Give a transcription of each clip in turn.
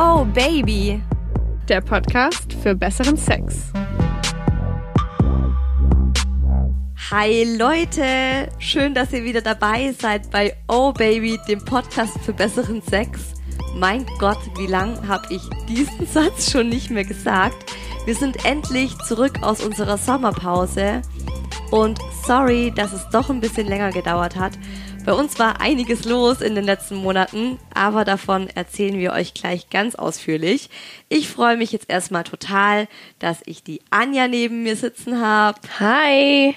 Oh Baby. Der Podcast für besseren Sex. Hi Leute, schön, dass ihr wieder dabei seid bei Oh Baby, dem Podcast für besseren Sex. Mein Gott, wie lang habe ich diesen Satz schon nicht mehr gesagt? Wir sind endlich zurück aus unserer Sommerpause und sorry, dass es doch ein bisschen länger gedauert hat. Bei uns war einiges los in den letzten Monaten, aber davon erzählen wir euch gleich ganz ausführlich. Ich freue mich jetzt erstmal total, dass ich die Anja neben mir sitzen habe. Hi!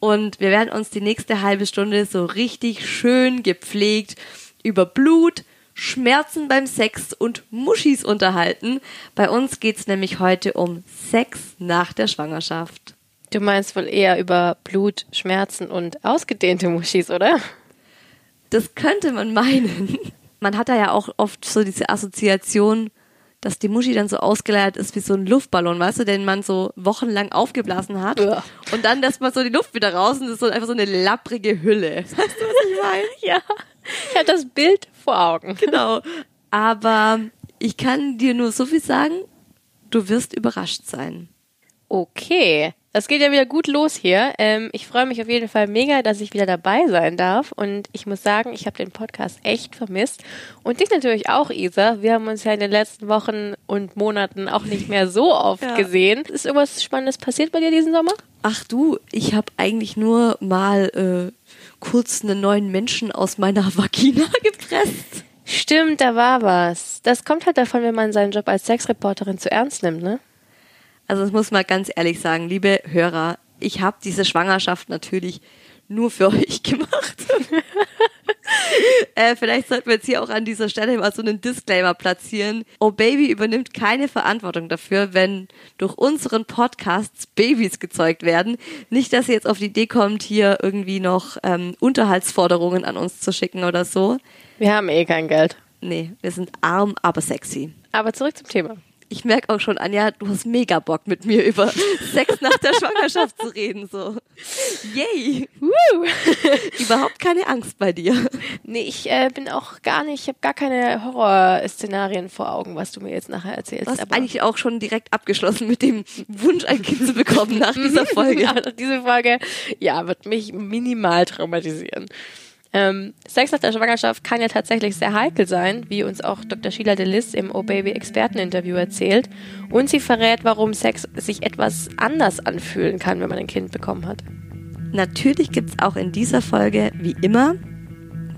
Und wir werden uns die nächste halbe Stunde so richtig schön gepflegt über Blut, Schmerzen beim Sex und Muschis unterhalten. Bei uns geht's nämlich heute um Sex nach der Schwangerschaft. Du meinst wohl eher über Blut, Schmerzen und ausgedehnte Muschis, oder? Das könnte man meinen. Man hat da ja auch oft so diese Assoziation, dass die Muschi dann so ausgeleiert ist wie so ein Luftballon, weißt du, den man so wochenlang aufgeblasen hat. Ja. Und dann lässt man so die Luft wieder raus und das ist so einfach so eine lapprige Hülle. Weißt du, was ich meine? Ja. Ich habe das Bild vor Augen. Genau. Aber ich kann dir nur so viel sagen, du wirst überrascht sein. Okay. Das geht ja wieder gut los hier. Ähm, ich freue mich auf jeden Fall mega, dass ich wieder dabei sein darf. Und ich muss sagen, ich habe den Podcast echt vermisst. Und dich natürlich auch, Isa. Wir haben uns ja in den letzten Wochen und Monaten auch nicht mehr so oft Ja. gesehen. Ist irgendwas Spannendes passiert bei dir diesen Sommer? Ach du, ich habe eigentlich nur mal äh, kurz einen neuen Menschen aus meiner Vagina gepresst. Stimmt, da war was. Das kommt halt davon, wenn man seinen Job als Sexreporterin zu ernst nimmt, ne? Also das muss man ganz ehrlich sagen, liebe Hörer, ich habe diese Schwangerschaft natürlich nur für euch gemacht. äh, vielleicht sollten wir jetzt hier auch an dieser Stelle mal so einen Disclaimer platzieren. Oh Baby übernimmt keine Verantwortung dafür, wenn durch unseren Podcasts Babys gezeugt werden. Nicht, dass ihr jetzt auf die Idee kommt, hier irgendwie noch ähm, Unterhaltsforderungen an uns zu schicken oder so. Wir haben eh kein Geld. Nee, wir sind arm, aber sexy. Aber zurück zum Thema. Ich merke auch schon, Anja, du hast mega Bock mit mir über Sex nach der Schwangerschaft zu reden. So, yay! Woo! Überhaupt keine Angst bei dir. Nee, ich äh, bin auch gar nicht, ich habe gar keine Horrorszenarien vor Augen, was du mir jetzt nachher erzählst. Du hast aber eigentlich auch schon direkt abgeschlossen mit dem Wunsch, ein Kind zu bekommen nach dieser Folge. Also diese Folge, ja, wird mich minimal traumatisieren. Ähm, Sex nach der Schwangerschaft kann ja tatsächlich sehr heikel sein, wie uns auch Dr. Sheila Delis im Oh Baby Experteninterview erzählt. Und sie verrät, warum Sex sich etwas anders anfühlen kann, wenn man ein Kind bekommen hat. Natürlich gibt's auch in dieser Folge, wie immer,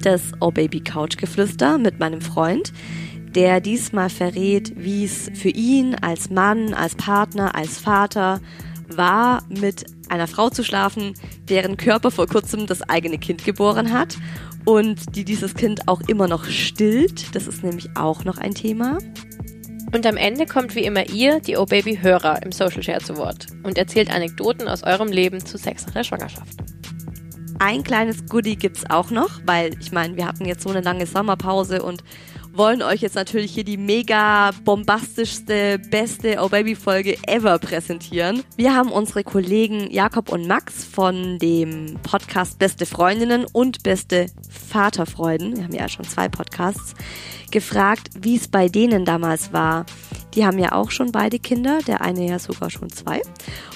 das Oh Baby Couch Geflüster mit meinem Freund, der diesmal verrät, wie es für ihn als Mann, als Partner, als Vater war, mit einer Frau zu schlafen, deren Körper vor kurzem das eigene Kind geboren hat und die dieses Kind auch immer noch stillt. Das ist nämlich auch noch ein Thema. Und am Ende kommt wie immer ihr, die Oh Baby Hörer, im Social Share zu Wort und erzählt Anekdoten aus eurem Leben zu Sex nach der Schwangerschaft. Ein kleines Goodie gibt's auch noch, weil ich meine, wir hatten jetzt so eine lange Sommerpause und wollen euch jetzt natürlich hier die mega bombastischste, beste Oh Baby Folge ever präsentieren. Wir haben unsere Kollegen Jakob und Max von dem Podcast Beste Freundinnen und Beste Vaterfreuden, wir haben ja schon zwei Podcasts, gefragt, wie es bei denen damals war. Die haben ja auch schon beide Kinder, der eine ja sogar schon zwei.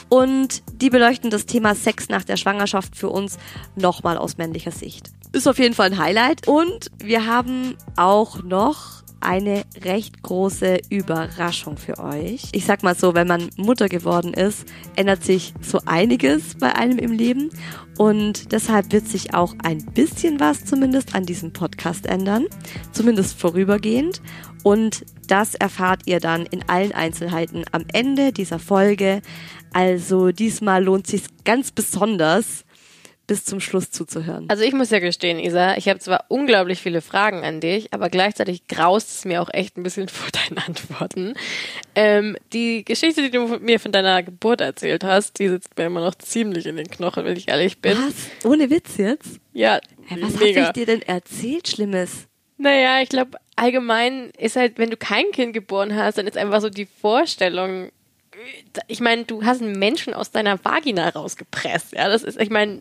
Und die beleuchten das Thema Sex nach der Schwangerschaft für uns nochmal aus männlicher Sicht. Ist auf jeden Fall ein Highlight. Und wir haben auch noch eine recht große Überraschung für euch. Ich sag mal so, wenn man Mutter geworden ist, ändert sich so einiges bei einem im Leben. Und deshalb wird sich auch ein bisschen was zumindest an diesem Podcast ändern. Zumindest vorübergehend. Und das erfahrt ihr dann in allen Einzelheiten am Ende dieser Folge. Also diesmal lohnt sich ganz besonders, bis zum Schluss zuzuhören. Also ich muss ja gestehen, Isa, ich habe zwar unglaublich viele Fragen an dich, aber gleichzeitig graust es mir auch echt ein bisschen vor deinen Antworten. Ähm, die Geschichte, die du mir von deiner Geburt erzählt hast, die sitzt mir immer noch ziemlich in den Knochen, wenn ich ehrlich bin. Was? Ohne Witz jetzt? Ja, Hä, was mega. habe ich dir denn erzählt, Schlimmes? Naja, ich glaube, allgemein ist halt, wenn du kein Kind geboren hast, dann ist einfach so die Vorstellung, ich meine, du hast einen Menschen aus deiner Vagina rausgepresst. Ja, das ist, ich meine,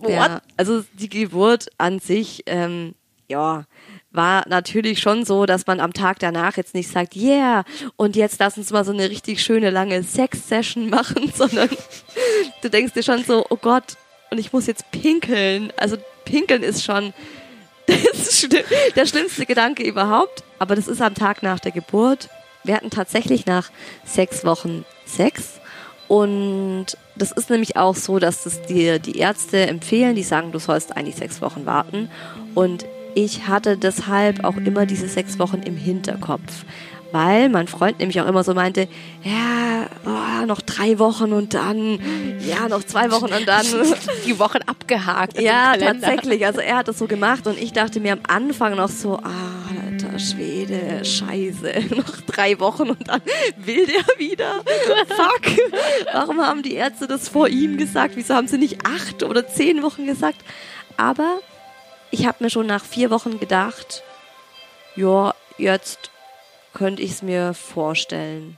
what? Ja, also die Geburt an sich, ähm, ja, war natürlich schon so, dass man am Tag danach jetzt nicht sagt, yeah, und jetzt lass uns mal so eine richtig schöne lange Sex-Session machen, sondern du denkst dir schon so, oh Gott, und ich muss jetzt pinkeln. Also pinkeln ist schon der schlimmste Gedanke überhaupt. Aber das ist am Tag nach der Geburt. Wir hatten tatsächlich nach sechs Wochen Sex. Und das ist nämlich auch so, dass das dir die Ärzte empfehlen. Die sagen, du sollst eigentlich sechs Wochen warten. Und ich hatte deshalb auch immer diese sechs Wochen im Hinterkopf. Weil mein Freund nämlich auch immer so meinte, ja, oh, noch drei Wochen und dann, ja, noch zwei Wochen und dann. Die Wochen abgehakt. Ja, tatsächlich. Also er hat das so gemacht und ich dachte mir am Anfang noch so, ah, Schwede, scheiße, noch drei Wochen und dann will der wieder. Fuck. Warum haben die Ärzte das vor ihm gesagt? Wieso haben sie nicht acht oder zehn Wochen gesagt? Aber ich habe mir schon nach vier Wochen gedacht, ja, jetzt könnte ich es mir vorstellen.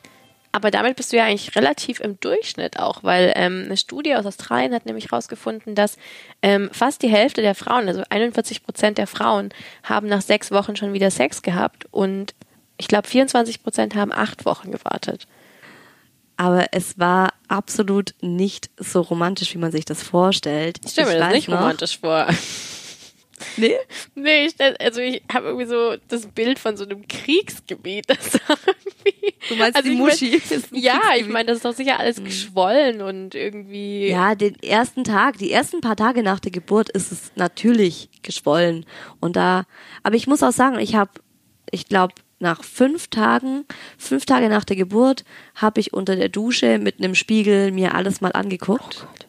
Aber damit bist du ja eigentlich relativ im Durchschnitt auch, weil ähm, eine Studie aus Australien hat nämlich herausgefunden, dass ähm, fast die Hälfte der Frauen, also 41 Prozent der Frauen, haben nach sechs Wochen schon wieder Sex gehabt und ich glaube 24 Prozent haben acht Wochen gewartet. Aber es war absolut nicht so romantisch, wie man sich das vorstellt. Ich stelle mir das nicht noch, romantisch vor. Nee? Nee, ich, also ich habe irgendwie so das Bild von so einem Kriegsgebiet. Das irgendwie, du meinst also die Muschi? Mein, ja, ich meine, das ist doch sicher alles mhm. geschwollen und irgendwie. Ja, den ersten Tag, die ersten paar Tage nach der Geburt ist es natürlich geschwollen. Und da, aber ich muss auch sagen, ich habe, ich glaube, nach fünf Tagen, fünf Tage nach der Geburt, habe ich unter der Dusche mit einem Spiegel mir alles mal angeguckt. Oh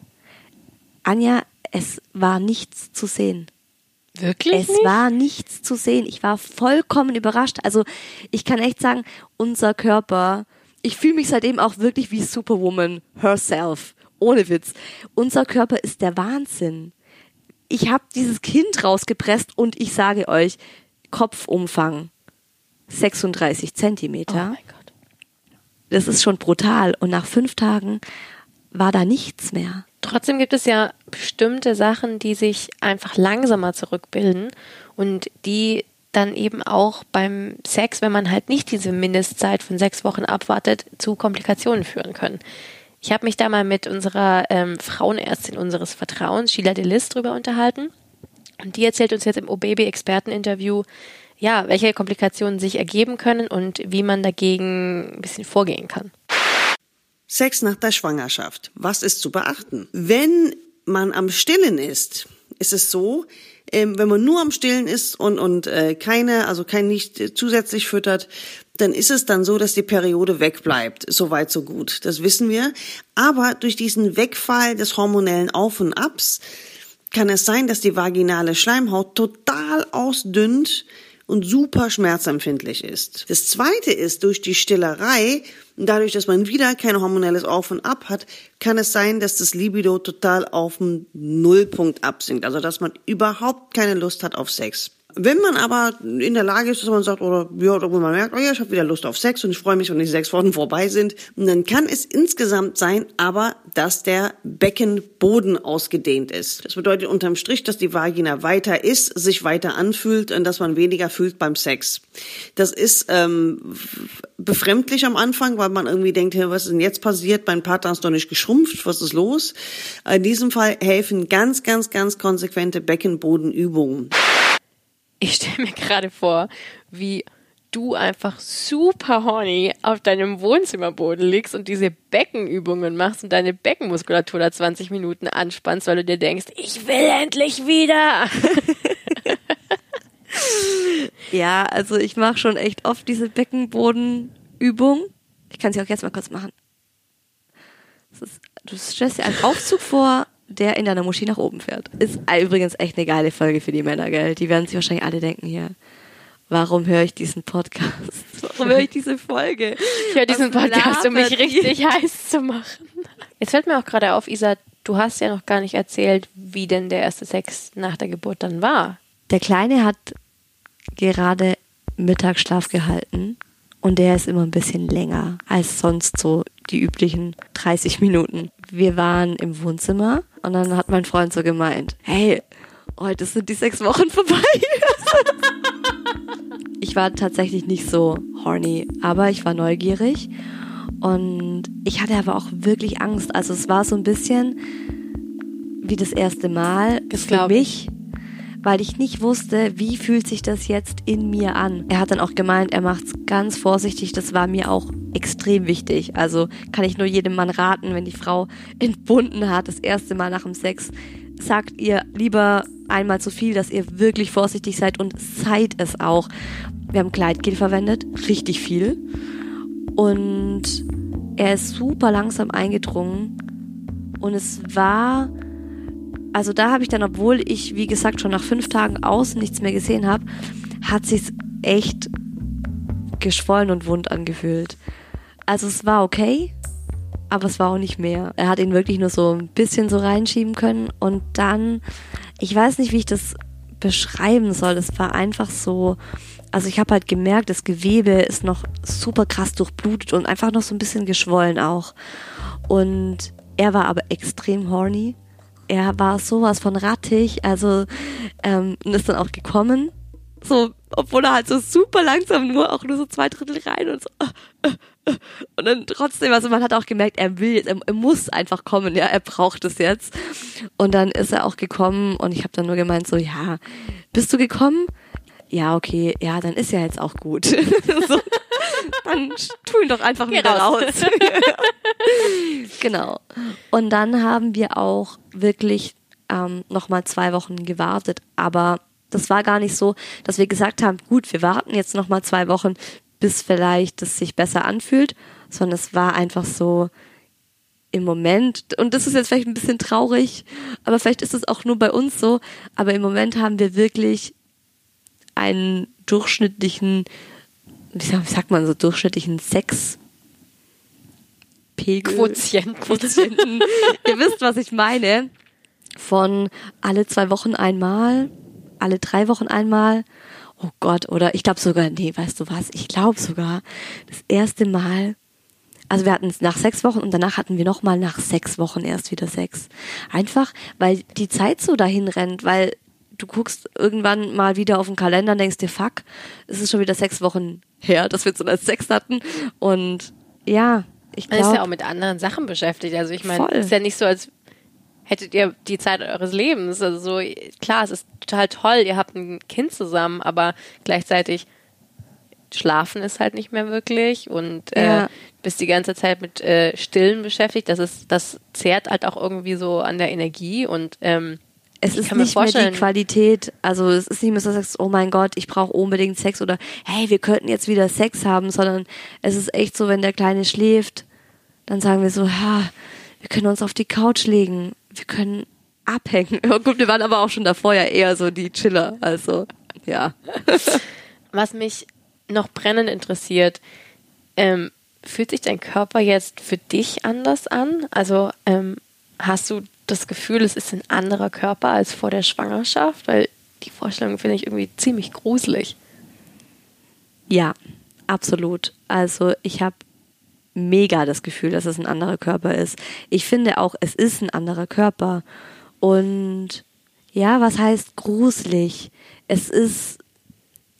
Anja, es war nichts zu sehen. Wirklich? Es nicht? war nichts zu sehen. Ich war vollkommen überrascht. Also ich kann echt sagen, unser Körper, ich fühle mich seitdem auch wirklich wie Superwoman herself. Ohne Witz. Unser Körper ist der Wahnsinn. Ich habe dieses Kind rausgepresst und ich sage euch, Kopfumfang 36 Zentimeter. Oh mein Gott. Das ist schon brutal. Und nach fünf Tagen war da nichts mehr. Trotzdem gibt es ja bestimmte Sachen, die sich einfach langsamer zurückbilden und die dann eben auch beim Sex, wenn man halt nicht diese Mindestzeit von sechs Wochen abwartet, zu Komplikationen führen können. Ich habe mich da mal mit unserer ähm, Frauenärztin unseres Vertrauens, Sheila Delis, drüber unterhalten. Und die erzählt uns jetzt im O-Baby-Experten-Interview, ja, welche Komplikationen sich ergeben können und wie man dagegen ein bisschen vorgehen kann. Sex nach der Schwangerschaft. Was ist zu beachten? Wenn man am Stillen ist, ist es so, ähm, wenn man nur am Stillen ist und, und äh, keine, also kein nicht zusätzlich füttert, dann ist es dann so, dass die Periode wegbleibt. Soweit so gut. Das wissen wir. Aber durch diesen Wegfall des hormonellen Auf und Abs kann es sein, dass die vaginale Schleimhaut total ausdünnt und super schmerzempfindlich ist. Das zweite ist, durch die Stillerei, dadurch, dass man wieder kein hormonelles Auf und Ab hat, kann es sein, dass das Libido total auf dem Nullpunkt absinkt. Also, dass man überhaupt keine Lust hat auf Sex. Wenn man aber in der Lage ist, dass man sagt, oder ja, oder man merkt, oh ja, ich habe wieder Lust auf Sex und ich freue mich, wenn die sechs Wochen vorbei sind, dann kann es insgesamt sein, aber dass der Beckenboden ausgedehnt ist. Das bedeutet unterm Strich, dass die Vagina weiter ist, sich weiter anfühlt und dass man weniger fühlt beim Sex. Das ist ähm, befremdlich am Anfang, weil man irgendwie denkt, hey, was ist denn jetzt passiert? Mein Partner ist doch nicht geschrumpft, was ist los? In diesem Fall helfen ganz, ganz, ganz konsequente Beckenbodenübungen ich stelle mir gerade vor, wie du einfach super horny auf deinem Wohnzimmerboden liegst und diese Beckenübungen machst und deine Beckenmuskulatur da 20 Minuten anspannst, weil du dir denkst, ich will endlich wieder. ja, also ich mache schon echt oft diese Beckenbodenübung. Ich kann sie auch jetzt mal kurz machen. Ist, du stellst dir einen Aufzug vor, der in deiner Moschee nach oben fährt. Ist übrigens echt eine geile Folge für die Männer, gell? Die werden sich wahrscheinlich alle denken hier. Warum höre ich diesen Podcast? Warum höre ich diese Folge? Ich höre diesen Podcast, um mich richtig heiß zu machen. Jetzt fällt mir auch gerade auf, Isa, du hast ja noch gar nicht erzählt, wie denn der erste Sex nach der Geburt dann war. Der Kleine hat gerade Mittagsschlaf gehalten und der ist immer ein bisschen länger als sonst so die üblichen 30 Minuten. Wir waren im Wohnzimmer und dann hat mein Freund so gemeint, hey, heute sind die sechs Wochen vorbei. ich war tatsächlich nicht so horny, aber ich war neugierig und ich hatte aber auch wirklich Angst. Also es war so ein bisschen wie das erste Mal Das für mich, weil ich nicht wusste, wie fühlt sich das jetzt in mir an. Er hat dann auch gemeint, er macht's ganz vorsichtig. Das war mir auch extrem wichtig. Also kann ich nur jedem Mann raten, wenn die Frau entbunden hat, das erste Mal nach dem Sex, sagt ihr lieber einmal zu viel, dass ihr wirklich vorsichtig seid und seid es auch. Wir haben Gleitgel verwendet, richtig viel. Und er ist super langsam eingedrungen. Und es war, also da habe ich dann, obwohl ich, wie gesagt, schon nach fünf Tagen außen nichts mehr gesehen habe, hat sich's echt geschwollen und wund angefühlt. Also es war okay, aber es war auch nicht mehr. Er hat ihn wirklich nur so ein bisschen so reinschieben können und dann, ich weiß nicht, wie ich das beschreiben soll. Es war einfach so, also ich habe halt gemerkt, das Gewebe ist noch super krass durchblutet und einfach noch so ein bisschen geschwollen auch. Und er war aber extrem horny. Er war sowas von rattig, also ähm, ist dann auch gekommen. So, obwohl er halt so super langsam nur auch nur so zwei Drittel rein und so. äh, äh, äh. Und dann trotzdem, also man hat auch gemerkt, er will er, er muss einfach kommen, ja, er braucht es jetzt. Und dann ist er auch gekommen und ich habe dann nur gemeint, so, ja, bist du gekommen? Ja, okay, ja, dann ist ja jetzt auch gut. dann tu ihn doch einfach Geh wieder raus. raus. genau. Und dann haben wir auch wirklich ähm, nochmal zwei Wochen gewartet, aber das war gar nicht so, dass wir gesagt haben, gut, wir warten jetzt nochmal zwei Wochen, bis vielleicht es sich besser anfühlt, sondern es war einfach so im Moment, und das ist jetzt vielleicht ein bisschen traurig, aber vielleicht ist es auch nur bei uns so, aber im Moment haben wir wirklich einen durchschnittlichen, wie sagt, man so, durchschnittlichen Sex Pegel. Quotienten. Quotienten. Ihr wisst, was ich meine. Von alle zwei Wochen einmal, alle drei Wochen einmal. Oh Gott, oder ich glaube sogar, nee, weißt du was? Ich glaube sogar, das erste Mal, also wir hatten es nach sechs Wochen und danach hatten wir nochmal nach sechs Wochen erst wieder Sex. Einfach, weil die Zeit so dahin rennt, weil du guckst irgendwann mal wieder auf den Kalender und denkst dir, fuck, es ist schon wieder sechs Wochen her, dass wir so einen Sex hatten. Und ja, ich Man ist ja glaube, auch mit anderen Sachen beschäftigt. Also ich meine, ist ja nicht so, als hättet ihr die Zeit eures Lebens. Also so, klar, es ist total toll, ihr habt ein Kind zusammen, aber gleichzeitig schlafen ist halt nicht mehr wirklich und äh, Ja. bist die ganze Zeit mit äh, Stillen beschäftigt. Das ist, das zehrt halt auch irgendwie so an der Energie und ähm, es ich ist nicht mehr die Qualität. Also es ist nicht mehr so, dass du sagst, oh mein Gott, ich brauche unbedingt Sex oder hey, wir könnten jetzt wieder Sex haben, sondern es ist echt so, wenn der Kleine schläft, dann sagen wir so, ha, wir können uns auf die Couch legen, wir können abhängen. Ja, gut, wir waren aber auch schon davor ja eher so die Chiller, also ja. Was mich noch brennend interessiert, ähm, fühlt sich dein Körper jetzt für dich anders an? Also ähm, hast du das Gefühl, es ist ein anderer Körper als vor der Schwangerschaft? Weil die Vorstellung finde ich irgendwie ziemlich gruselig. Ja, absolut. Also ich habe mega das Gefühl, dass es ein anderer Körper ist. Ich finde auch, es ist ein anderer Körper. Und ja, was heißt gruselig? Es ist,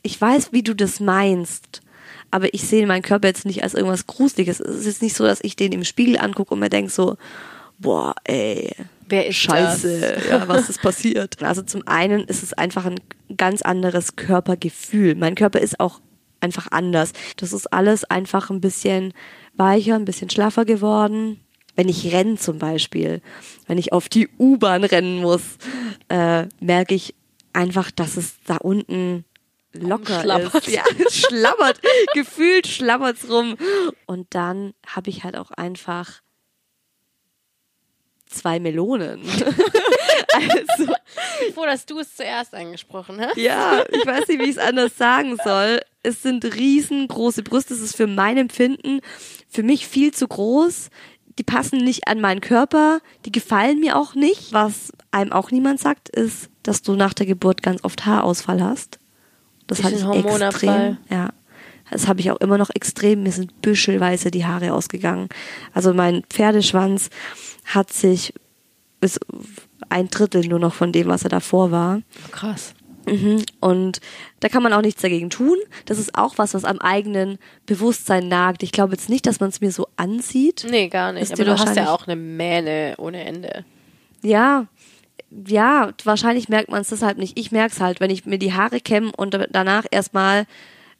ich weiß, wie du das meinst, aber ich sehe meinen Körper jetzt nicht als irgendwas Gruseliges. Es ist nicht so, dass ich den im Spiegel angucke und mir denke so, boah, ey, Wer ist Scheiße, das? ja, was ist passiert? Also zum einen ist es einfach ein ganz anderes Körpergefühl. Mein Körper ist auch einfach anders. Das ist alles einfach ein bisschen weicher, ein bisschen schlaffer geworden. Wenn ich renne zum Beispiel, wenn ich auf die U-Bahn rennen muss, äh, merke ich einfach, dass es da unten locker Rumschlabbert. ist. Ja, es schlabbert. Gefühlt schlabbert's rum. Und dann habe ich halt auch einfach zwei Melonen. also, Froh, dass du es zuerst angesprochen hast. ja, ich weiß nicht, wie ich es anders sagen soll. Es sind riesengroße Brüste. Es ist für mein Empfinden für mich viel zu groß. Die passen nicht an meinen Körper. Die gefallen mir auch nicht. Was einem auch niemand sagt, ist, dass du nach der Geburt ganz oft Haarausfall hast. Das hatte ich extrem. Ja. Das habe ich auch immer noch extrem. Mir sind büschelweise die Haare ausgegangen. Also mein Pferdeschwanz hat sich bis ein Drittel nur noch von dem, was er davor war. Krass. Mhm. Und da kann man auch nichts dagegen tun. Das ist auch was, was am eigenen Bewusstsein nagt. Ich glaube jetzt nicht, dass man es mir so ansieht. Nee, gar nicht. Aber du hast ja auch eine Mähne ohne Ende. Ja, ja, wahrscheinlich merkt man es deshalb nicht. Ich merke es halt, wenn ich mir die Haare kämme und danach erstmal,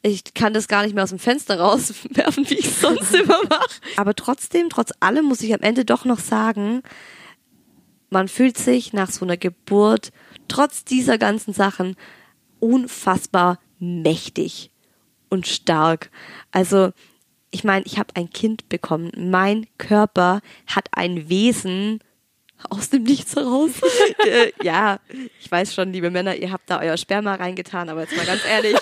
ich kann das gar nicht mehr aus dem Fenster rauswerfen, wie ich es sonst immer mache. Aber trotzdem, trotz allem muss ich am Ende doch noch sagen, man fühlt sich nach so einer Geburt, trotz dieser ganzen Sachen, unfassbar mächtig und stark. Also, ich meine, ich habe ein Kind bekommen. Mein Körper hat ein Wesen aus dem Nichts heraus. äh, ja, ich weiß schon, liebe Männer, ihr habt da euer Sperma reingetan, aber jetzt mal ganz ehrlich.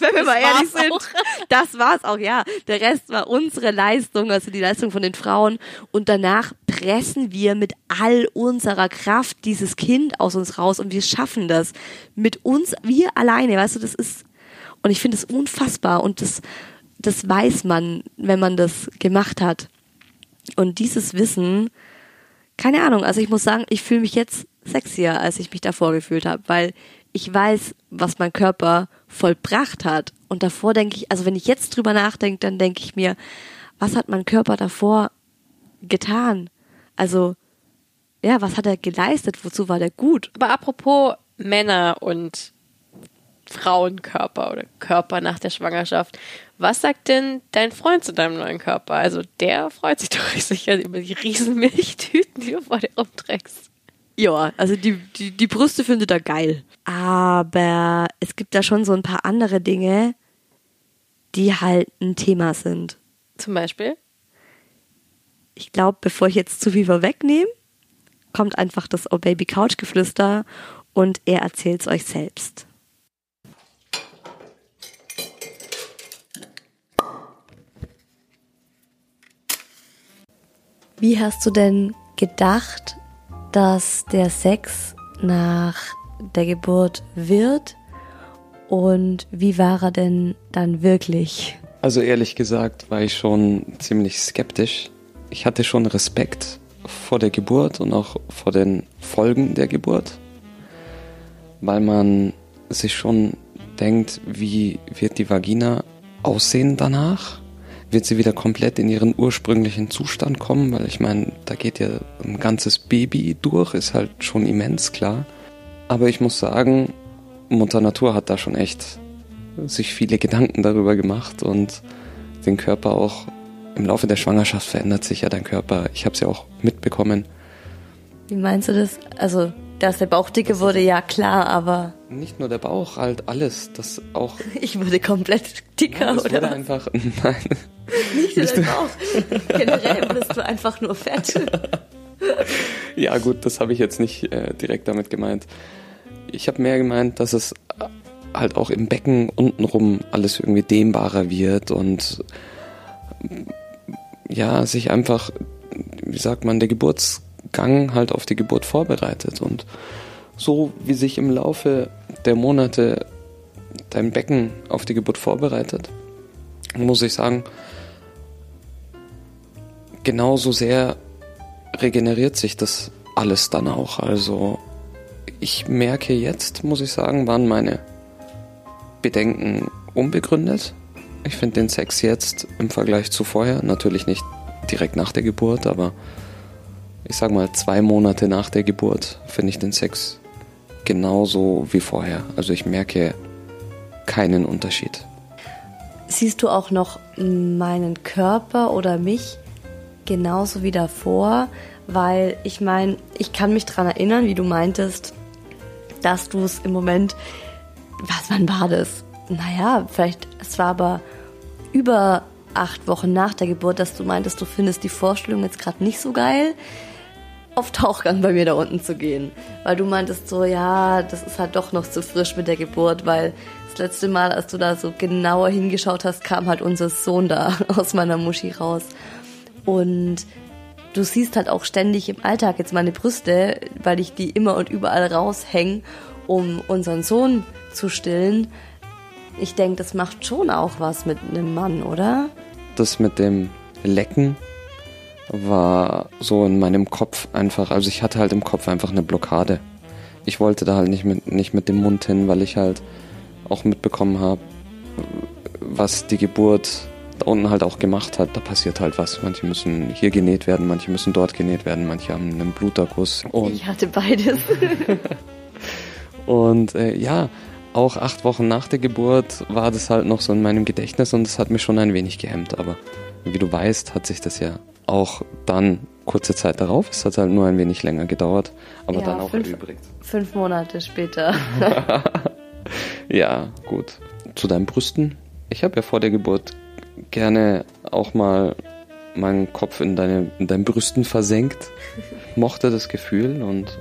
Wenn wir mal ehrlich sind, auch. das war's auch, ja. Der Rest war unsere Leistung, also die Leistung von den Frauen. Und danach pressen wir mit all unserer Kraft dieses Kind aus uns raus und wir schaffen das. Mit uns, wir alleine, weißt du, das ist, und ich finde es unfassbar und das, das weiß man, wenn man das gemacht hat. Und dieses Wissen, keine Ahnung, also ich muss sagen, ich fühle mich jetzt sexier, als ich mich davor gefühlt habe, weil ich weiß, was mein Körper vollbracht hat. Und davor denke ich, also wenn ich jetzt drüber nachdenke, dann denke ich mir, was hat mein Körper davor getan? Also, ja, was hat er geleistet? Wozu war der gut? Aber apropos Männer und Frauenkörper oder Körper nach der Schwangerschaft, was sagt denn dein Freund zu deinem neuen Körper? Also der freut sich doch sicher über die riesen Milchtüten, die du vor dir rumträgst. Ja, also die, die, die Brüste findet er geil. Aber es gibt da schon so ein paar andere Dinge, die halt ein Thema sind. Zum Beispiel? Ich glaube, bevor ich jetzt zu viel vorwegnehme, kommt einfach das Oh Baby Couch Geflüster und er erzählt's euch selbst. Wie hast du denn gedacht, dass der Sex nach der Geburt wird? Und wie war er denn dann wirklich? Also ehrlich gesagt war ich schon ziemlich skeptisch. Ich hatte schon Respekt vor der Geburt und auch vor den Folgen der Geburt, weil man sich schon denkt, wie wird die Vagina aussehen danach? Wird sie wieder komplett in ihren ursprünglichen Zustand kommen? Weil ich meine, da geht ja ein ganzes Baby durch, ist halt schon immens klar. Aber ich muss sagen, Mutter Natur hat da schon echt sich viele Gedanken darüber gemacht und den Körper auch im Laufe der Schwangerschaft verändert sich ja dein Körper. Ich habe es ja auch mitbekommen. Wie meinst du das? Also, dass der Bauch dicke wurde, ja klar, aber Nicht nur der Bauch, halt alles. Das auch. ich wurde komplett dicker, es oder? wurde einfach. Nein. Nicht nur der Bauch. Generell wurdest du einfach nur fett. Ja, gut, das habe ich jetzt nicht äh, direkt damit gemeint. Ich habe mehr gemeint, dass es halt auch im Becken untenrum alles irgendwie dehnbarer wird und ja, sich einfach, wie sagt man, der Geburtsgang halt auf die Geburt vorbereitet. Und so wie sich im Laufe der Monate dein Becken auf die Geburt vorbereitet, muss ich sagen, genauso sehr regeneriert sich das alles dann auch. Also ich merke jetzt, muss ich sagen, waren meine Bedenken unbegründet. Ich finde den Sex jetzt im Vergleich zu vorher, natürlich nicht direkt nach der Geburt, aber ich sag mal zwei Monate nach der Geburt finde ich den Sex genauso wie vorher. Also ich merke keinen Unterschied. Siehst du auch noch meinen Körper oder mich genauso wie davor? Weil ich meine, ich kann mich dran erinnern, wie du meintest, dass du es im Moment, was, wann war das? Naja, vielleicht, es war aber über acht Wochen nach der Geburt, dass du meintest, du findest die Vorstellung jetzt gerade nicht so geil, auf Tauchgang bei mir da unten zu gehen. Weil du meintest so, ja, das ist halt doch noch zu frisch mit der Geburt, weil das letzte Mal, als du da so genauer hingeschaut hast, kam halt unser Sohn da aus meiner Muschi raus. Und du siehst halt auch ständig im Alltag jetzt meine Brüste, weil ich die immer und überall raushänge, um unseren Sohn zu stillen. Ich denke, das macht schon auch was mit einem Mann, oder? Das mit dem Lecken war so in meinem Kopf einfach, also ich hatte halt im Kopf einfach eine Blockade. ich wollte da halt nicht mit, nicht mit dem Mund hin, weil ich halt auch mitbekommen habe, was die Geburt da unten halt auch gemacht hat. Da passiert halt was. Manche müssen hier genäht werden, manche müssen dort genäht werden, manche haben einen Bluterguss. Und ich hatte beides. und äh, ja, auch acht Wochen nach der Geburt war das halt noch so in meinem Gedächtnis und das hat mich schon ein wenig gehemmt. Aber wie du weißt, hat sich das ja auch dann kurze Zeit darauf, es hat halt nur ein wenig länger gedauert, aber ja, dann auch fünf, erübrigt. Fünf Monate später. ja, gut. Zu deinen Brüsten. Ich habe ja vor der Geburt gerne auch mal meinen Kopf in, deine, in deinen Brüsten versenkt. Mochte das Gefühl und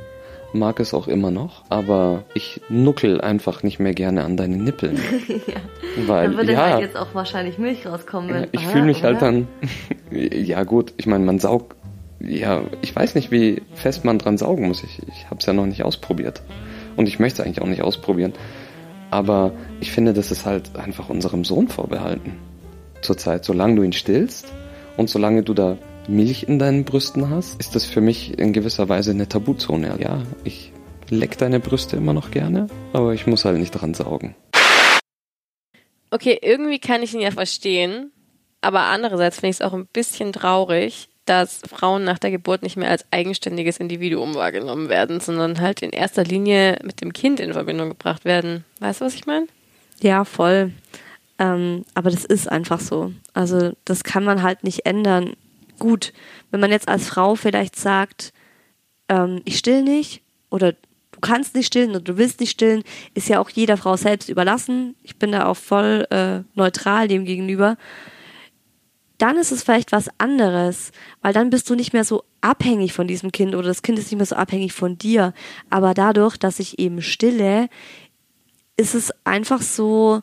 mag es auch immer noch, aber ich nuckel einfach nicht mehr gerne an deinen Nippeln. ja. Weil, dann würde ja, halt jetzt auch wahrscheinlich Milch rauskommen. Wenn, ich fühle mich halt oder? halt dann, ja gut, ich meine, man saugt, ja, ich weiß nicht, wie fest man dran saugen muss. Ich, ich habe es ja noch nicht ausprobiert. Und ich möchte es eigentlich auch nicht ausprobieren. Aber ich finde, das ist halt einfach unserem Sohn vorbehalten. Zurzeit, solange du ihn stillst und solange du da Milch in deinen Brüsten hast, ist das für mich in gewisser Weise eine Tabuzone. Ja, ich leck deine Brüste immer noch gerne, aber ich muss halt nicht dran saugen. Okay, irgendwie kann ich ihn ja verstehen, aber andererseits finde ich es auch ein bisschen traurig, dass Frauen nach der Geburt nicht mehr als eigenständiges Individuum wahrgenommen werden, sondern halt in erster Linie mit dem Kind in Verbindung gebracht werden. Weißt du, was ich meine? Ja, voll. Ähm, aber das ist einfach so. Also das kann man halt nicht ändern gut, wenn man jetzt als Frau vielleicht sagt, ähm, ich still nicht oder du kannst nicht stillen oder du willst nicht stillen, ist ja auch jeder Frau selbst überlassen. Ich bin da auch voll äh, neutral dem gegenüber. Dann ist es vielleicht was anderes, weil dann bist du nicht mehr so abhängig von diesem Kind oder das Kind ist nicht mehr so abhängig von dir. Aber dadurch, dass ich eben stille, ist es einfach so,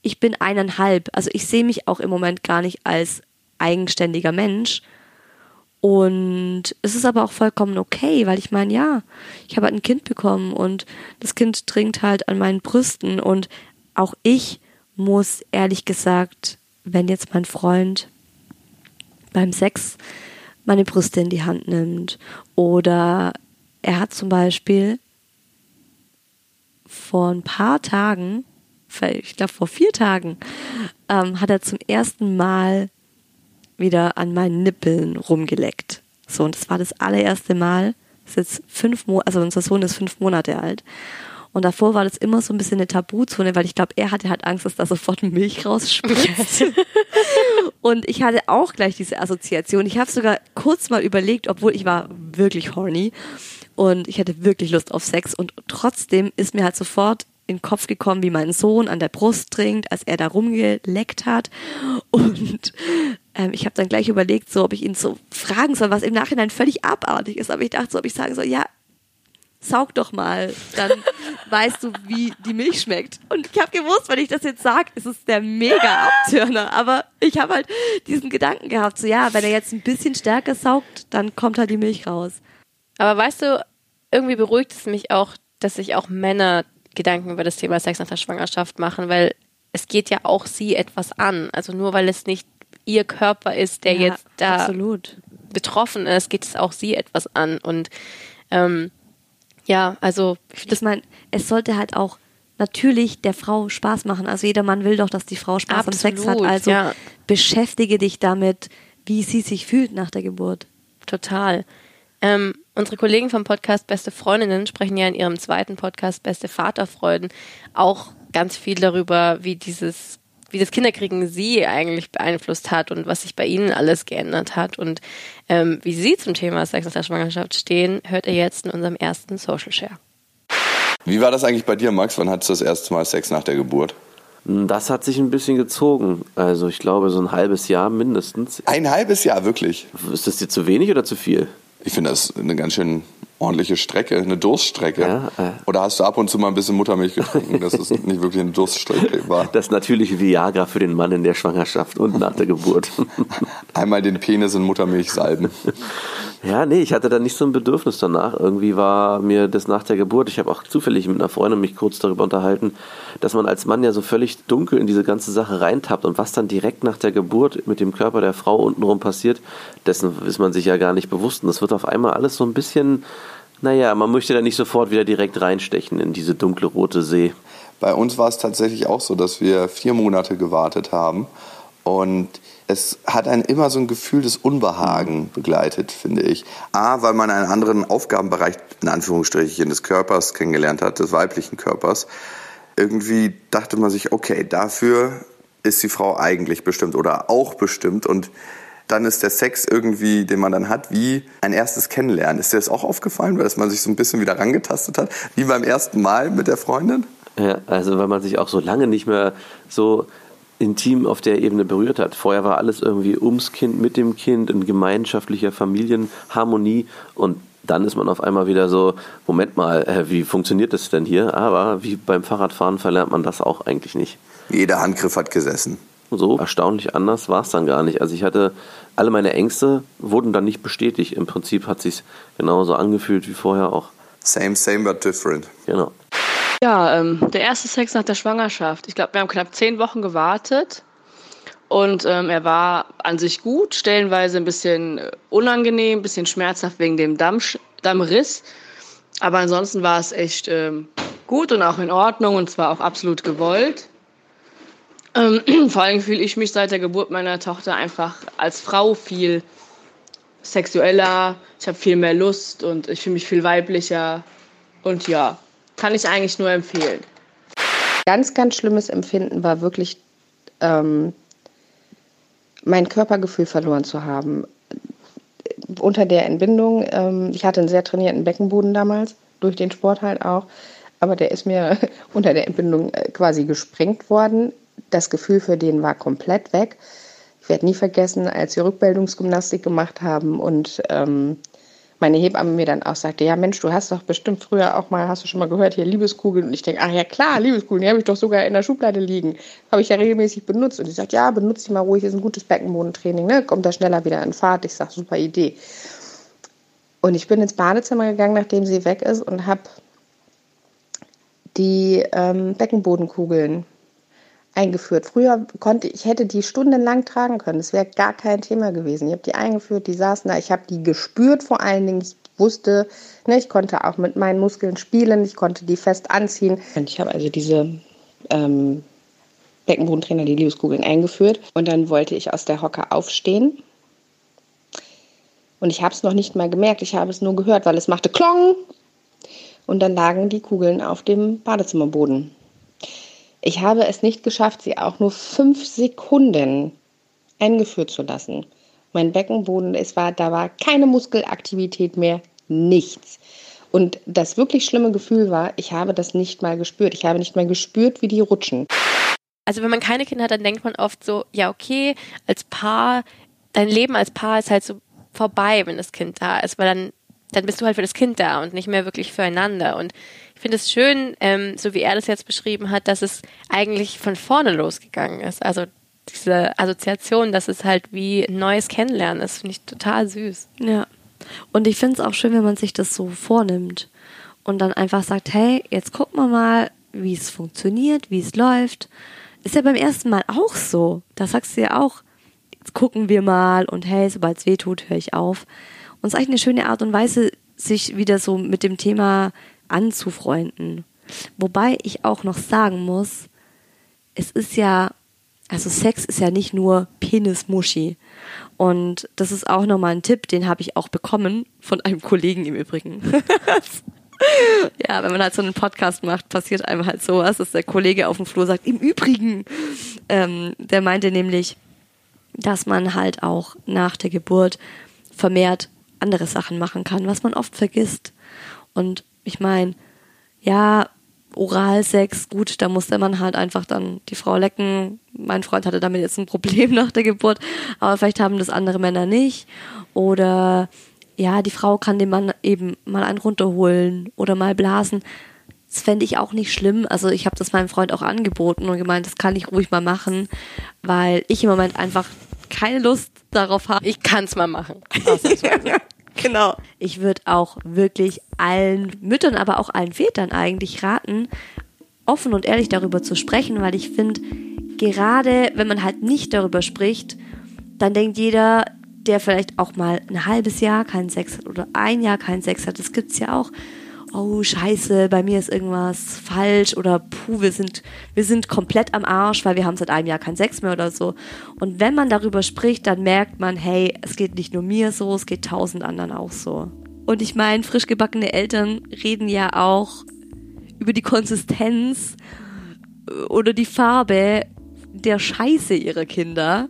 ich bin eineinhalb. Also ich sehe mich auch im Moment gar nicht als eigenständiger Mensch. Und es ist aber auch vollkommen okay, weil ich meine, ja, ich habe halt ein Kind bekommen und das Kind trinkt halt an meinen Brüsten und auch ich muss ehrlich gesagt, wenn jetzt mein Freund beim Sex meine Brüste in die Hand nimmt oder er hat zum Beispiel vor ein paar Tagen, ich glaube vor vier Tagen, ähm, hat er zum ersten Mal wieder an meinen Nippeln rumgeleckt. So, und das war das allererste Mal. Das ist jetzt fünf Monate, also unser Sohn ist fünf Monate alt. Und davor war das immer so ein bisschen eine Tabuzone, weil ich glaube, er hatte halt Angst, dass da sofort Milch rausspritzt. und ich hatte auch gleich diese Assoziation. Ich habe sogar kurz mal überlegt, obwohl ich war wirklich horny und ich hatte wirklich Lust auf Sex und trotzdem ist mir halt sofort in den Kopf gekommen, wie mein Sohn an der Brust trinkt, als er da rumgeleckt hat. Und ähm, ich habe dann gleich überlegt, so ob ich ihn so fragen soll, was im Nachhinein völlig abartig ist. Aber ich dachte so, ob ich sagen soll, ja, saug doch mal, dann weißt du, wie die Milch schmeckt. Und ich habe gewusst, wenn ich das jetzt sage, ist es der mega Abtürner. Aber ich habe halt diesen Gedanken gehabt, so ja, wenn er jetzt ein bisschen stärker saugt, dann kommt halt die Milch raus. Aber weißt du, irgendwie beruhigt es mich auch, dass sich auch Männer Gedanken über das Thema Sex nach der Schwangerschaft machen, weil es geht ja auch sie etwas an. Also nur weil es nicht ihr Körper ist, der ja, jetzt da absolut. betroffen ist, geht es auch sie etwas an. Und ähm, ja, also ich das meine, es sollte halt auch natürlich der Frau Spaß machen. Also jeder Mann will doch, dass die Frau Spaß absolut, am Sex hat. Also ja. beschäftige dich damit, wie sie sich fühlt nach der Geburt. Total. Ähm, unsere Kollegen vom Podcast Beste Freundinnen sprechen ja in ihrem zweiten Podcast Beste Vaterfreuden auch ganz viel darüber, wie dieses, wie das Kinderkriegen sie eigentlich beeinflusst hat und was sich bei ihnen alles geändert hat und ähm, wie sie zum Thema Sex nach der Schwangerschaft stehen, hört ihr jetzt in unserem ersten Social Share. Wie war das eigentlich bei dir, Max? Wann hattest du das erste Mal Sex nach der Geburt? Das hat sich ein bisschen gezogen. Also ich glaube so ein halbes Jahr mindestens. Ein halbes Jahr, wirklich? Ist das dir zu wenig oder zu viel? Ich finde das eine ganz schön ordentliche Strecke, eine Durststrecke. Ja, äh. Oder hast du ab und zu mal ein bisschen Muttermilch getrunken, dass es nicht wirklich eine Durststrecke war? Das natürliche Viagra für den Mann in der Schwangerschaft und nach der Geburt. Einmal den Penis in Muttermilch salben. Ja, nee, ich hatte da nicht so ein Bedürfnis danach. Irgendwie war mir das nach der Geburt, ich habe auch zufällig mit einer Freundin mich kurz darüber unterhalten, dass man als Mann ja so völlig dunkel in diese ganze Sache reintappt und was dann direkt nach der Geburt mit dem Körper der Frau untenrum passiert, dessen ist man sich ja gar nicht bewusst. Und das wird auf einmal alles so ein bisschen Naja, man möchte da nicht sofort wieder direkt reinstechen in diese dunkle rote See. Bei uns war es tatsächlich auch so, dass wir vier Monate gewartet haben und es hat einen immer so ein Gefühl des Unbehagen begleitet, finde ich. A, weil man einen anderen Aufgabenbereich, in Anführungsstrichen, des Körpers kennengelernt hat, des weiblichen Körpers. Irgendwie dachte man sich, okay, dafür ist die Frau eigentlich bestimmt oder auch bestimmt und dann ist der Sex irgendwie, den man dann hat, wie ein erstes Kennenlernen. Ist dir das auch aufgefallen, weil man sich so ein bisschen wieder rangetastet hat, wie beim ersten Mal mit der Freundin? Ja, also weil man sich auch so lange nicht mehr so intim auf der Ebene berührt hat. Vorher war alles irgendwie ums Kind, mit dem Kind, in gemeinschaftlicher Familienharmonie und dann ist man auf einmal wieder so, Moment mal, äh, wie funktioniert das denn hier? Aber wie beim Fahrradfahren verlernt man das auch eigentlich nicht. Jeder Handgriff hat gesessen. So erstaunlich anders war es dann gar nicht. Also ich hatte, alle meine Ängste wurden dann nicht bestätigt. Im Prinzip hat sich genauso angefühlt wie vorher auch. Same, same, but different. Genau. Ja, ähm, der erste Sex nach der Schwangerschaft. Ich glaube, wir haben knapp zehn Wochen gewartet. Und ähm, er war an sich gut, stellenweise ein bisschen äh, unangenehm, ein bisschen schmerzhaft wegen dem Damm, Dammriss. Aber ansonsten war es echt ähm, gut und auch in Ordnung und zwar auch absolut gewollt. Ähm, vor allem fühle ich mich seit der Geburt meiner Tochter einfach als Frau viel sexueller. Ich habe viel mehr Lust und ich fühle mich viel weiblicher. Und ja, kann ich eigentlich nur empfehlen. Ganz, ganz schlimmes Empfinden war wirklich ähm, mein Körpergefühl verloren zu haben. Unter der Entbindung, ähm, ich hatte einen sehr trainierten Beckenboden damals, durch den Sport halt auch, aber der ist mir unter der Entbindung äh, quasi gesprengt worden. Das Gefühl für den war komplett weg. Ich werde nie vergessen, als wir Rückbildungsgymnastik gemacht haben und ähm, meine Hebamme mir dann auch sagte, ja Mensch, du hast doch bestimmt früher auch mal, hast du schon mal gehört, hier Liebeskugeln. Und ich denke, ach ja klar, Liebeskugeln, die habe ich doch sogar in der Schublade liegen. Habe ich ja regelmäßig benutzt. Und sie sagt, ja, benutze die mal ruhig, ist ein gutes Beckenbodentraining, ne? Kommt da schneller wieder in Fahrt. Ich sage, super Idee. Und ich bin ins Badezimmer gegangen, nachdem sie weg ist und habe die ähm, Beckenbodenkugeln eingeführt. Früher konnte ich hätte die stundenlang tragen können. Es wäre gar kein Thema gewesen. Ich habe die eingeführt, die saßen da. Ich habe die gespürt vor allen Dingen. Ich wusste, ne, ich konnte auch mit meinen Muskeln spielen. Ich konnte die fest anziehen. Und ich habe also diese ähm, Beckenbodentrainer, die Liebeskugeln eingeführt. Und dann wollte ich aus der Hocke aufstehen. Und ich habe es noch nicht mal gemerkt. Ich habe es nur gehört, weil es machte Klong. Und dann lagen die Kugeln auf dem Badezimmerboden. Ich habe es nicht geschafft, sie auch nur fünf Sekunden eingeführt zu lassen. Mein Beckenboden, es war, da war keine Muskelaktivität mehr, nichts. Und das wirklich schlimme Gefühl war, ich habe das nicht mal gespürt. Ich habe nicht mal gespürt, wie die rutschen. Also wenn man keine Kinder hat, dann denkt man oft so, ja okay, als Paar, dein Leben als Paar ist halt so vorbei, wenn das Kind da ist, weil dann, dann bist du halt für das Kind da und nicht mehr wirklich füreinander. Und ich finde es schön, ähm, so wie er das jetzt beschrieben hat, dass es eigentlich von vorne losgegangen ist. Also diese Assoziation, dass es halt wie ein neues Kennenlernen ist, finde ich total süß. Ja. Und ich finde es auch schön, wenn man sich das so vornimmt und dann einfach sagt, hey, jetzt gucken wir mal, wie es funktioniert, wie es läuft. Ist ja beim ersten Mal auch so. Da sagst du ja auch, jetzt gucken wir mal und hey, sobald es weh tut, höre ich auf. Und es ist eigentlich eine schöne Art und Weise, sich wieder so mit dem Thema anzufreunden. Wobei ich auch noch sagen muss, es ist ja, also Sex ist ja nicht nur Penismuschi. Und das ist auch nochmal ein Tipp, den habe ich auch bekommen von einem Kollegen im Übrigen. ja, wenn man halt so einen Podcast macht, passiert einem halt sowas, dass der Kollege auf dem Flur sagt, im Übrigen, ähm, der meinte nämlich, dass man halt auch nach der Geburt vermehrt andere Sachen machen kann, was man oft vergisst. Und ich meine, ja, Oralsex, gut, da musste man halt einfach dann die Frau lecken. Mein Freund hatte damit jetzt ein Problem nach der Geburt, aber vielleicht haben das andere Männer nicht. Oder ja, die Frau kann dem Mann eben mal einen runterholen oder mal blasen. Das fände ich auch nicht schlimm. Also ich habe das meinem Freund auch angeboten und gemeint, das kann ich ruhig mal machen, weil ich im Moment einfach keine Lust darauf habe. Ich kann es mal machen. Genau. Ich würde auch wirklich allen Müttern, aber auch allen Vätern eigentlich raten, offen und ehrlich darüber zu sprechen, weil ich finde, gerade wenn man halt nicht darüber spricht, dann denkt jeder, der vielleicht auch mal ein halbes Jahr keinen Sex hat oder ein Jahr keinen Sex hat. Das gibt's ja auch. Oh, scheiße, bei mir ist irgendwas falsch oder puh, wir sind, wir sind komplett am Arsch, weil wir haben seit einem Jahr keinen Sex mehr oder so. Und wenn man darüber spricht, dann merkt man, hey, es geht nicht nur mir so, es geht tausend anderen auch so. Und ich meine, frisch gebackene Eltern reden ja auch über die Konsistenz oder die Farbe der Scheiße ihrer Kinder.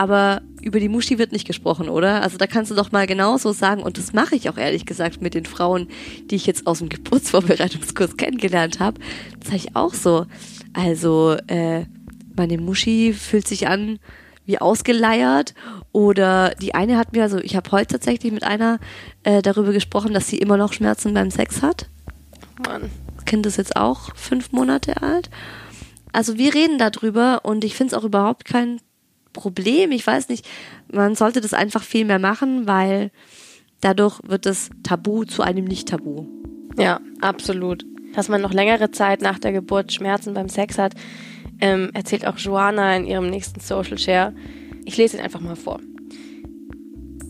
Aber über die Muschi wird nicht gesprochen, oder? Also da kannst du doch mal genauso sagen, und das mache ich auch ehrlich gesagt mit den Frauen, die ich jetzt aus dem Geburtsvorbereitungskurs kennengelernt habe. Das sage ich auch so. Also, äh, meine Muschi fühlt sich an wie ausgeleiert. Oder die eine hat mir, also ich habe heute tatsächlich mit einer äh, darüber gesprochen, dass sie immer noch Schmerzen beim Sex hat. Mann. Das Kind ist jetzt auch fünf Monate alt. Also wir reden darüber und ich finde es auch überhaupt kein Problem. Ich weiß nicht, man sollte das einfach viel mehr machen, weil dadurch wird das Tabu zu einem Nicht-Tabu. Ja, absolut. Dass man noch längere Zeit nach der Geburt Schmerzen beim Sex hat, ähm, erzählt auch Joanna in ihrem nächsten Social Share. Ich lese ihn einfach mal vor.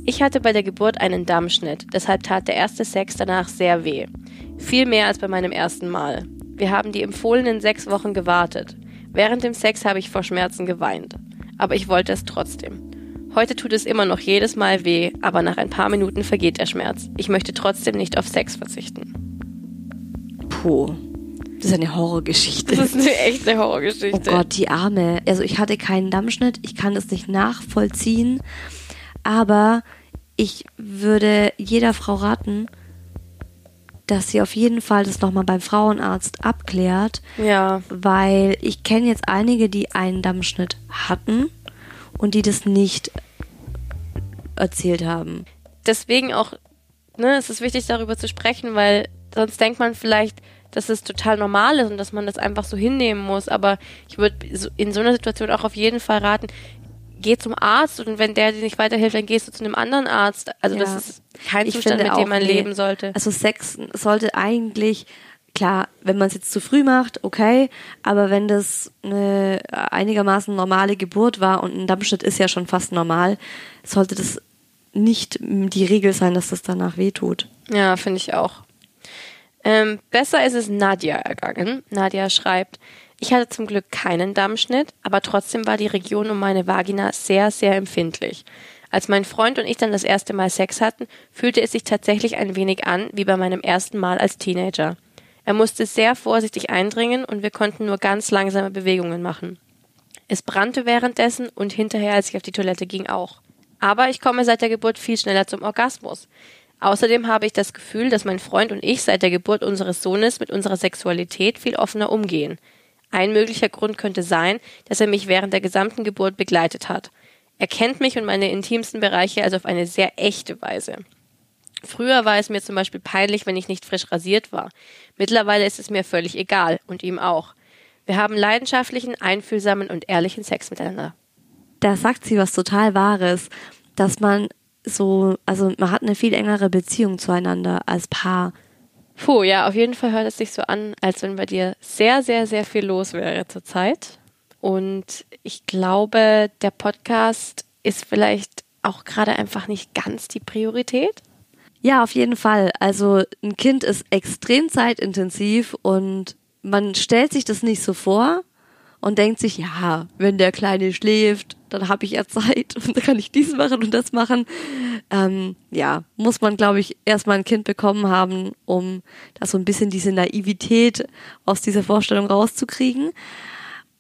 Ich hatte bei der Geburt einen Dammschnitt, deshalb tat der erste Sex danach sehr weh. Viel mehr als bei meinem ersten Mal. Wir haben die empfohlenen sechs Wochen gewartet. Während dem Sex habe ich vor Schmerzen geweint. Aber ich wollte es trotzdem. Heute tut es immer noch jedes Mal weh, aber nach ein paar Minuten vergeht der Schmerz. Ich möchte trotzdem nicht auf Sex verzichten. Puh. Das ist eine Horrorgeschichte. Das ist eine echt eine Horrorgeschichte. Oh Gott, die Arme. Also ich hatte keinen Dammschnitt, ich kann das nicht nachvollziehen, aber ich würde jeder Frau raten, dass sie auf jeden Fall das nochmal beim Frauenarzt abklärt, Ja, weil ich kenne jetzt einige, die einen Dammschnitt hatten und die das nicht erzählt haben. deswegen auch, ne, es ist wichtig darüber zu sprechen, weil sonst denkt man vielleicht, dass es total normal ist und dass man das einfach so hinnehmen muss. Aber ich würde in so einer Situation auch auf jeden Fall raten, geh zum Arzt und wenn der dir nicht weiterhilft, dann gehst du zu einem anderen Arzt. Also Ja. das ist kein Ich Zustand, mit dem man nee. leben sollte. Also Sex sollte eigentlich, klar, wenn man es jetzt zu früh macht, okay, aber wenn das eine einigermaßen normale Geburt war und ein Dammschnitt ist ja schon fast normal, sollte das nicht die Regel sein, dass das danach wehtut. Ja, finde ich auch. Ähm, besser ist es Nadja ergangen. Nadja schreibt, ich hatte zum Glück keinen Dammschnitt, aber trotzdem war die Region um meine Vagina sehr, sehr empfindlich. Als mein Freund und ich dann das erste Mal Sex hatten, fühlte es sich tatsächlich ein wenig an wie bei meinem ersten Mal als Teenager. Er musste sehr vorsichtig eindringen und wir konnten nur ganz langsame Bewegungen machen. Es brannte währenddessen und hinterher, als ich auf die Toilette ging, auch. Aber ich komme seit der Geburt viel schneller zum Orgasmus. Außerdem habe ich das Gefühl, dass mein Freund und ich seit der Geburt unseres Sohnes mit unserer Sexualität viel offener umgehen. Ein möglicher Grund könnte sein, dass er mich während der gesamten Geburt begleitet hat. Er kennt mich und meine intimsten Bereiche also auf eine sehr echte Weise. Früher war es mir zum Beispiel peinlich, wenn ich nicht frisch rasiert war. Mittlerweile ist es mir völlig egal und ihm auch. Wir haben leidenschaftlichen, einfühlsamen und ehrlichen Sex miteinander. Da sagt sie was total Wahres, dass man so, also man hat eine viel engere Beziehung zueinander als Paar. Puh, ja, auf jeden Fall hört es sich so an, als wenn bei dir sehr, sehr, sehr viel los wäre zurzeit. Und ich glaube, der Podcast ist vielleicht auch gerade einfach nicht ganz die Priorität. Ja, auf jeden Fall. Also ein Kind ist extrem zeitintensiv und man stellt sich das nicht so vor und denkt sich, ja, wenn der Kleine schläft, dann habe ich ja Zeit und dann kann ich dies machen und das machen. Ähm, ja, muss man, glaube ich, erstmal ein Kind bekommen haben, um da so ein bisschen diese Naivität aus dieser Vorstellung rauszukriegen.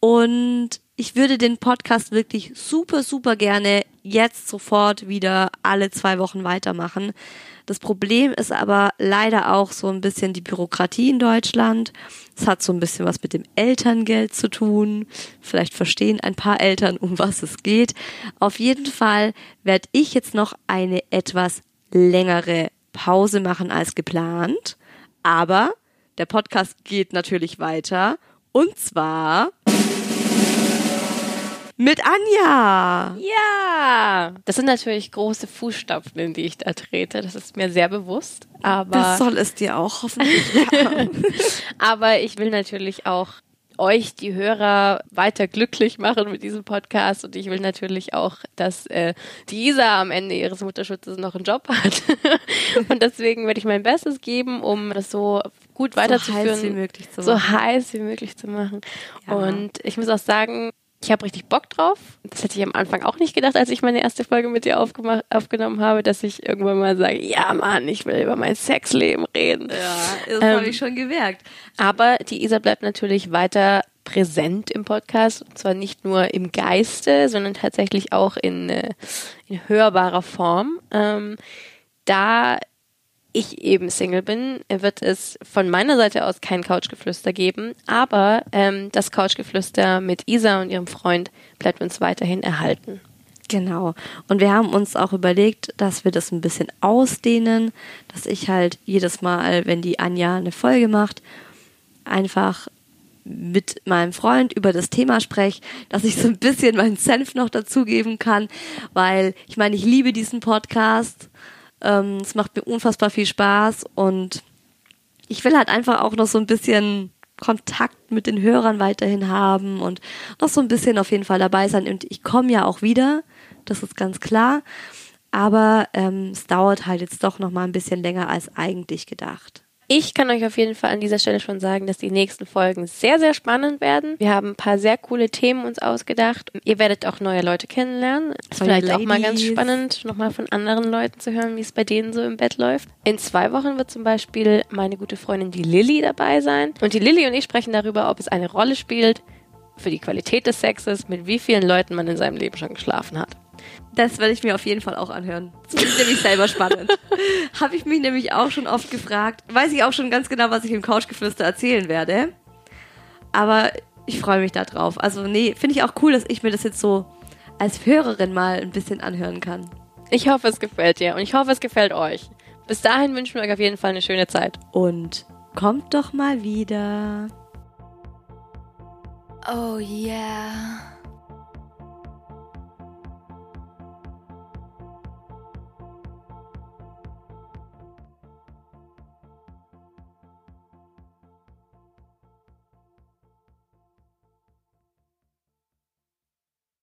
Und ich würde den Podcast wirklich super, super gerne jetzt sofort wieder alle zwei Wochen weitermachen. Das Problem ist aber leider auch so ein bisschen die Bürokratie in Deutschland. Es hat so ein bisschen was mit dem Elterngeld zu tun. Vielleicht verstehen ein paar Eltern, um was es geht. Auf jeden Fall werde ich jetzt noch eine etwas längere Pause machen als geplant. Aber der Podcast geht natürlich weiter. Und zwar mit Anja. Ja! Das sind natürlich große Fußstapfen, in die ich da trete. Das ist mir sehr bewusst. Aber Das soll es dir auch hoffentlich. Aber ich will natürlich auch euch, die Hörer, weiter glücklich machen mit diesem Podcast. Und ich will natürlich auch, dass äh, die Isa am Ende ihres Mutterschutzes noch einen Job hat. und deswegen werde ich mein Bestes geben, um das so gut weiterzuführen. So heiß wie möglich zu so machen. heiß wie möglich zu machen. Ja. Und ich muss auch sagen, ich habe richtig Bock drauf. Das hätte ich am Anfang auch nicht gedacht, als ich meine erste Folge mit dir aufgenommen habe, dass ich irgendwann mal sage, ja Mann, ich will über mein Sexleben reden. Ja, das Ähm, habe ich schon gemerkt. Aber die Isa bleibt natürlich weiter präsent im Podcast. Und zwar nicht nur im Geiste, sondern tatsächlich auch in, äh, in hörbarer Form. Ähm, da ich eben Single bin, wird es von meiner Seite aus kein Couchgeflüster geben, aber ähm, das Couchgeflüster mit Isa und ihrem Freund bleibt uns weiterhin erhalten. Genau. Und wir haben uns auch überlegt, dass wir das ein bisschen ausdehnen, dass ich halt jedes Mal, wenn die Anja eine Folge macht, einfach mit meinem Freund über das Thema spreche, dass ich so ein bisschen meinen Senf noch dazugeben kann, weil ich meine, ich liebe diesen Podcast. Ähm, es macht mir unfassbar viel Spaß und ich will halt einfach auch noch so ein bisschen Kontakt mit den Hörern weiterhin haben und noch so ein bisschen auf jeden Fall dabei sein. Und ich komme ja auch wieder, das ist ganz klar. Aber ähm, es dauert halt jetzt doch noch mal ein bisschen länger als eigentlich gedacht. Ich kann euch auf jeden Fall an dieser Stelle schon sagen, dass die nächsten Folgen sehr, sehr spannend werden. Wir haben ein paar sehr coole Themen uns ausgedacht. Ihr werdet auch neue Leute kennenlernen. Ist Neue vielleicht auch mal ganz Ladies. spannend, nochmal von anderen Leuten zu hören, wie es bei denen so im Bett läuft. In zwei Wochen wird zum Beispiel meine gute Freundin, die Lilly, dabei sein. Und die Lilly und ich sprechen darüber, ob es eine Rolle spielt für die Qualität des Sexes, mit wie vielen Leuten man in seinem Leben schon geschlafen hat. Das werde ich mir auf jeden Fall auch anhören. Das finde ich nämlich selber spannend. Habe ich mich nämlich auch schon oft gefragt. Weiß ich auch schon ganz genau, was ich im Couchgeflüster erzählen werde. Aber ich freue mich da drauf. Also nee, finde ich auch cool, dass ich mir das jetzt so als Hörerin mal ein bisschen anhören kann. Ich hoffe, es gefällt dir und ich hoffe, es gefällt euch. Bis dahin wünschen wir euch auf jeden Fall eine schöne Zeit. Und kommt doch mal wieder. Oh yeah.